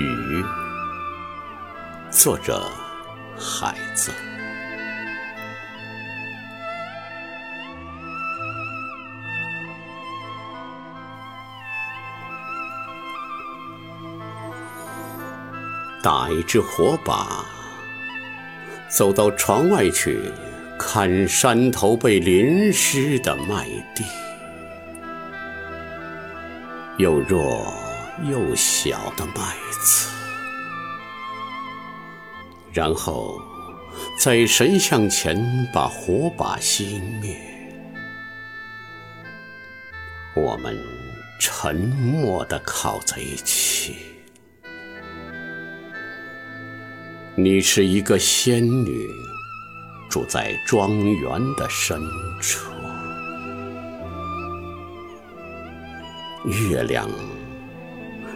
雨，作者孩子。打一支火把，走到窗外去，看山头被淋湿的麦地，又若又小的麦子，然后在神像前把火把熄灭，我们沉默地靠在一起。你是一个仙女，住在庄园的深处。月亮，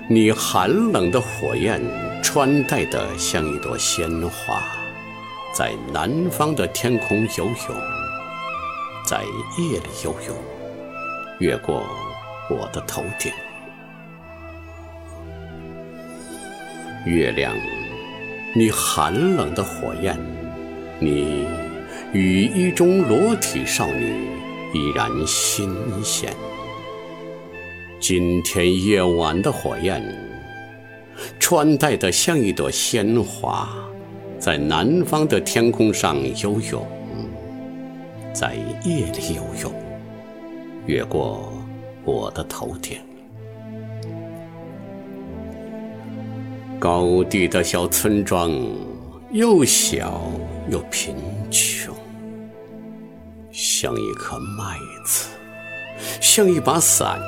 你寒冷的火焰穿戴的像一朵鲜花，在南方的天空游泳，在夜里游泳，越过我的头顶。月亮。你寒冷的火焰，你雨衣中裸体少女依然新鲜。今天夜晚的火焰，穿戴的像一朵鲜花，在南方的天空上游泳，在夜里游泳，越过我的头顶。高地的小村庄，又小又贫穷，像一颗麦子，像一把伞。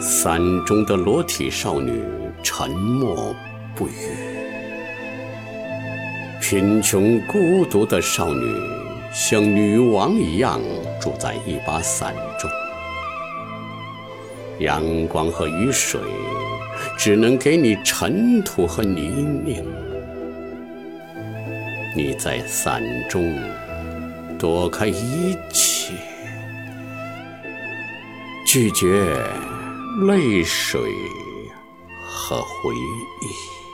伞中的裸体少女沉默不语，贫穷孤独的少女像女王一样住在一把伞中，阳光和雨水。只能给你尘土和泥泞。你在伞中躲开一切，拒绝泪水和回忆。